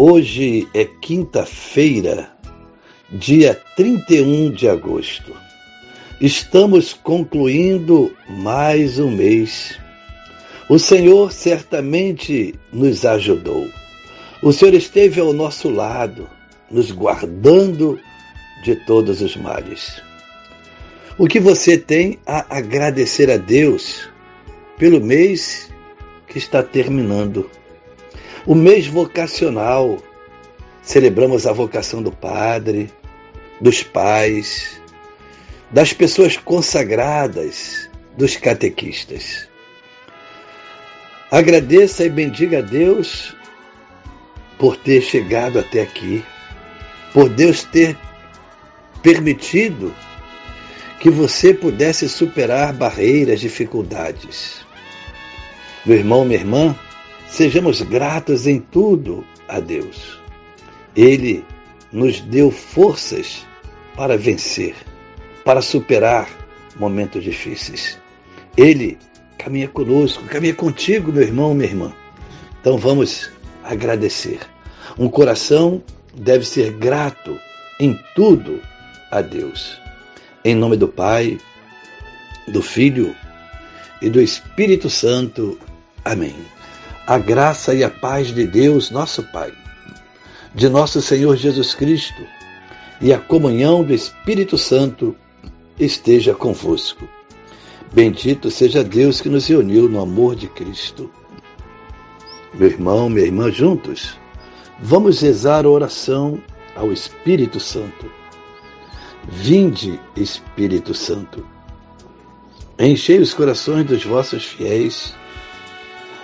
Hoje é quinta-feira, dia 31 de agosto. Estamos concluindo mais um mês. O Senhor certamente nos ajudou. O Senhor esteve ao nosso lado, nos guardando de todos os males. O que você tem a agradecer a Deus pelo mês que está terminando? O mês vocacional. Celebramos a vocação do padre, dos pais, das pessoas consagradas, dos catequistas. Agradeça e bendiga a Deus por ter chegado até aqui, por Deus ter permitido que você pudesse superar barreiras, dificuldades. Meu irmão, minha irmã, Sejamos gratos em tudo a Deus. Ele nos deu forças para vencer, para superar momentos difíceis. Ele caminha conosco, caminha contigo, meu irmão, minha irmã. Então vamos agradecer. Um coração deve ser grato em tudo a Deus. Em nome do Pai, do Filho e do Espírito Santo. Amém a graça e a paz de Deus, nosso Pai, de nosso Senhor Jesus Cristo e a comunhão do Espírito Santo esteja convosco. Bendito seja Deus que nos reuniu no amor de Cristo. Meu irmão, minha irmã, juntos, vamos rezar a oração ao Espírito Santo. Vinde, Espírito Santo, enchei os corações dos vossos fiéis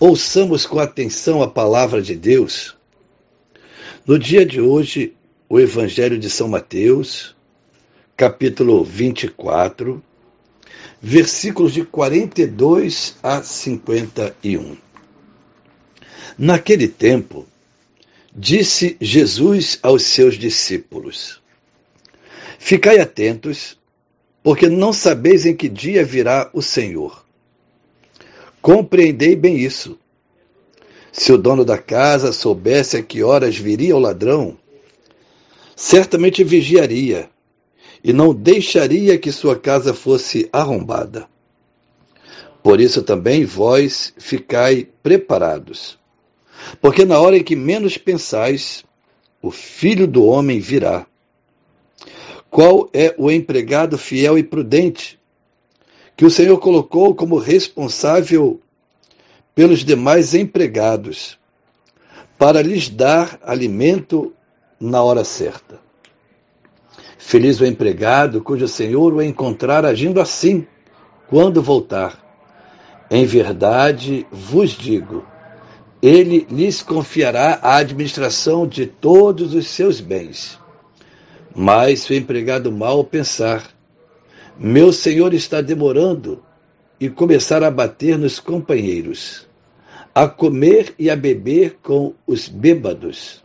Ouçamos com atenção a palavra de Deus. No dia de hoje, o Evangelho de São Mateus, capítulo 24, versículos de 42 a 51. Naquele tempo, disse Jesus aos seus discípulos: Ficai atentos, porque não sabeis em que dia virá o Senhor. Compreendei bem isso. Se o dono da casa soubesse a que horas viria o ladrão, certamente vigiaria e não deixaria que sua casa fosse arrombada. Por isso também vós ficai preparados, porque na hora em que menos pensais, o filho do homem virá. Qual é o empregado fiel e prudente que o Senhor colocou como responsável pelos demais empregados, para lhes dar alimento na hora certa. Feliz o empregado cujo Senhor o encontrar agindo assim, quando voltar. Em verdade vos digo, ele lhes confiará a administração de todos os seus bens. Mas se o empregado mal pensar, meu senhor está demorando e começar a bater nos companheiros, a comer e a beber com os bêbados.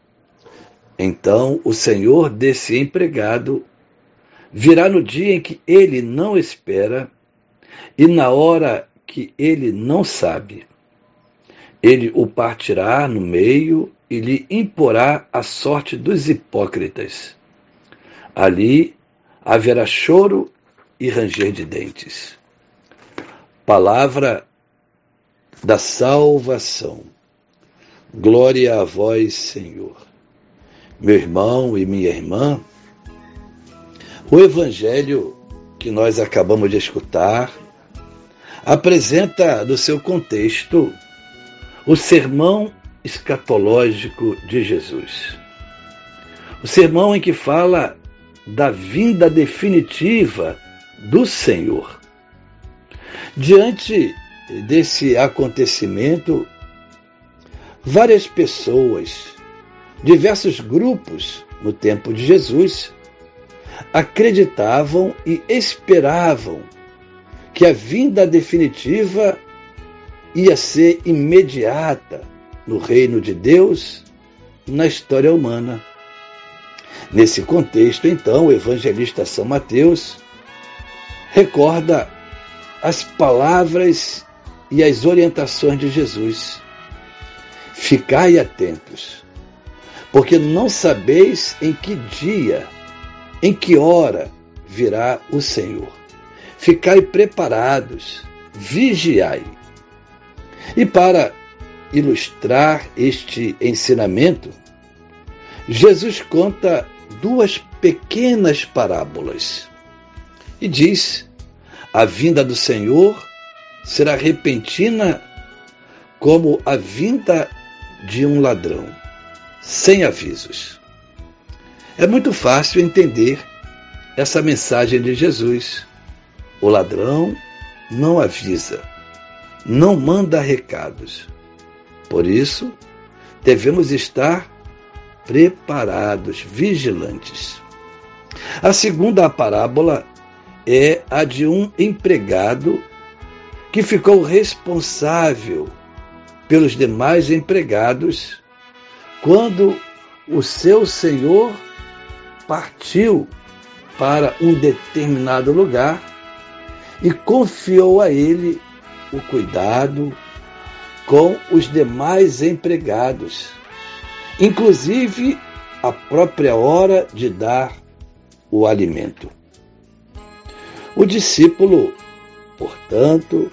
Então o senhor desse empregado virá no dia em que ele não espera e na hora que ele não sabe. Ele o partirá no meio e lhe imporá a sorte dos hipócritas. Ali haverá choro e ranger de dentes. Palavra da salvação. Glória a vós, Senhor. meu irmão e minha irmã, o evangelho que nós acabamos de escutar apresenta no seu contexto o sermão escatológico de Jesus. O sermão em que fala da vinda definitiva do Senhor. Diante desse acontecimento, várias pessoas, diversos grupos no tempo de Jesus, acreditavam e esperavam que a vinda definitiva ia ser imediata no reino de Deus na história humana. Nesse contexto, então, o evangelista São Mateus recorda as palavras e as orientações de Jesus. Ficai atentos, porque não sabeis em que dia, em que hora virá o Senhor. Ficai preparados, vigiai. E para ilustrar este ensinamento, Jesus conta duas pequenas parábolas e diz: A vinda do Senhor será repentina como a vinda de um ladrão, sem avisos. É muito fácil entender essa mensagem de Jesus. O ladrão não avisa, não manda recados. Por isso, devemos estar preparados, vigilantes. A segunda parábola é a de um empregado que ficou responsável pelos demais empregados quando o seu senhor partiu para um determinado lugar e confiou a ele o cuidado com os demais empregados inclusive a própria hora de dar o alimento. O discípulo, portanto,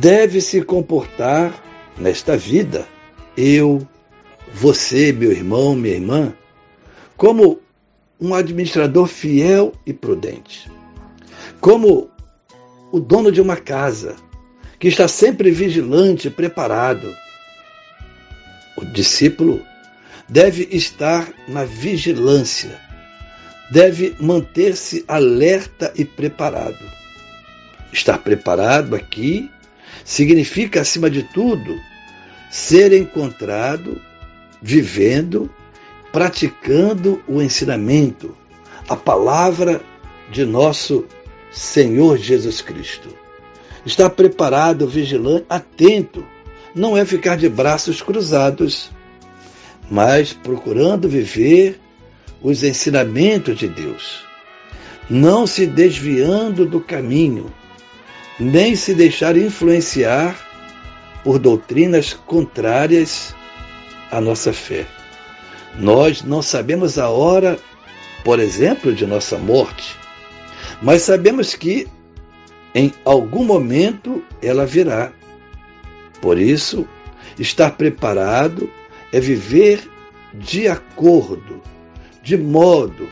deve se comportar nesta vida, eu, você, meu irmão, minha irmã, como um administrador fiel e prudente, como o dono de uma casa que está sempre vigilante e preparado. O discípulo deve estar na vigilância, deve manter-se alerta e preparado. Estar preparado aqui significa, acima de tudo, ser encontrado vivendo, praticando o ensinamento, a palavra de nosso Senhor Jesus Cristo. Estar preparado, vigilante, atento, não é ficar de braços cruzados mas procurando viver os ensinamentos de Deus, não se desviando do caminho, nem se deixar influenciar por doutrinas contrárias à nossa fé. Nós não sabemos a hora, por exemplo, de nossa morte, mas sabemos que em algum momento ela virá. Por isso, estar preparado é viver de acordo, de modo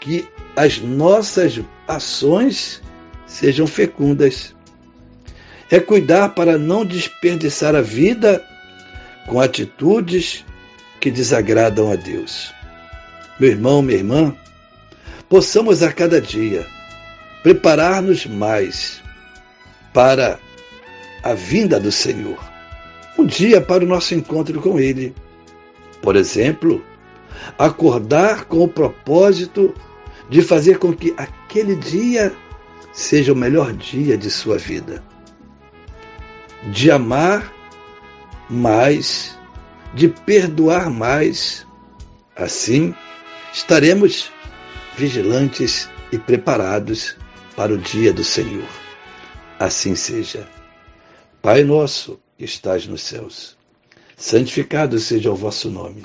que as nossas ações sejam fecundas. É cuidar para não desperdiçar a vida com atitudes que desagradam a Deus. Meu irmão, minha irmã, possamos a cada dia preparar-nos mais para a vinda do Senhor. Um dia para o nosso encontro com Ele por exemplo, acordar com o propósito de fazer com que aquele dia seja o melhor dia de sua vida. De amar mais, de perdoar mais. Assim, estaremos vigilantes e preparados para o dia do Senhor. Assim seja. Pai nosso que estás nos céus santificado seja o vosso nome.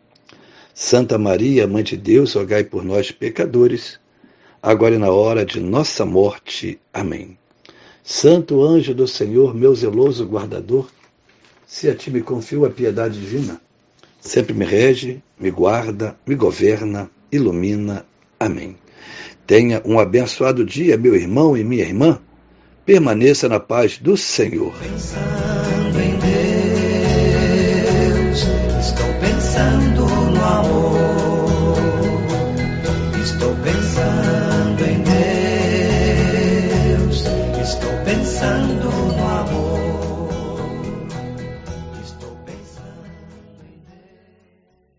Santa Maria, Mãe de Deus, rogai por nós, pecadores, agora e na hora de nossa morte. Amém. Santo anjo do Senhor, meu zeloso guardador, se a ti me confio a piedade divina, sempre me rege, me guarda, me governa, ilumina. Amém. Tenha um abençoado dia, meu irmão e minha irmã. Permaneça na paz do Senhor. Pensando em Deus, estou pensando amor. Estou pensando em Deus.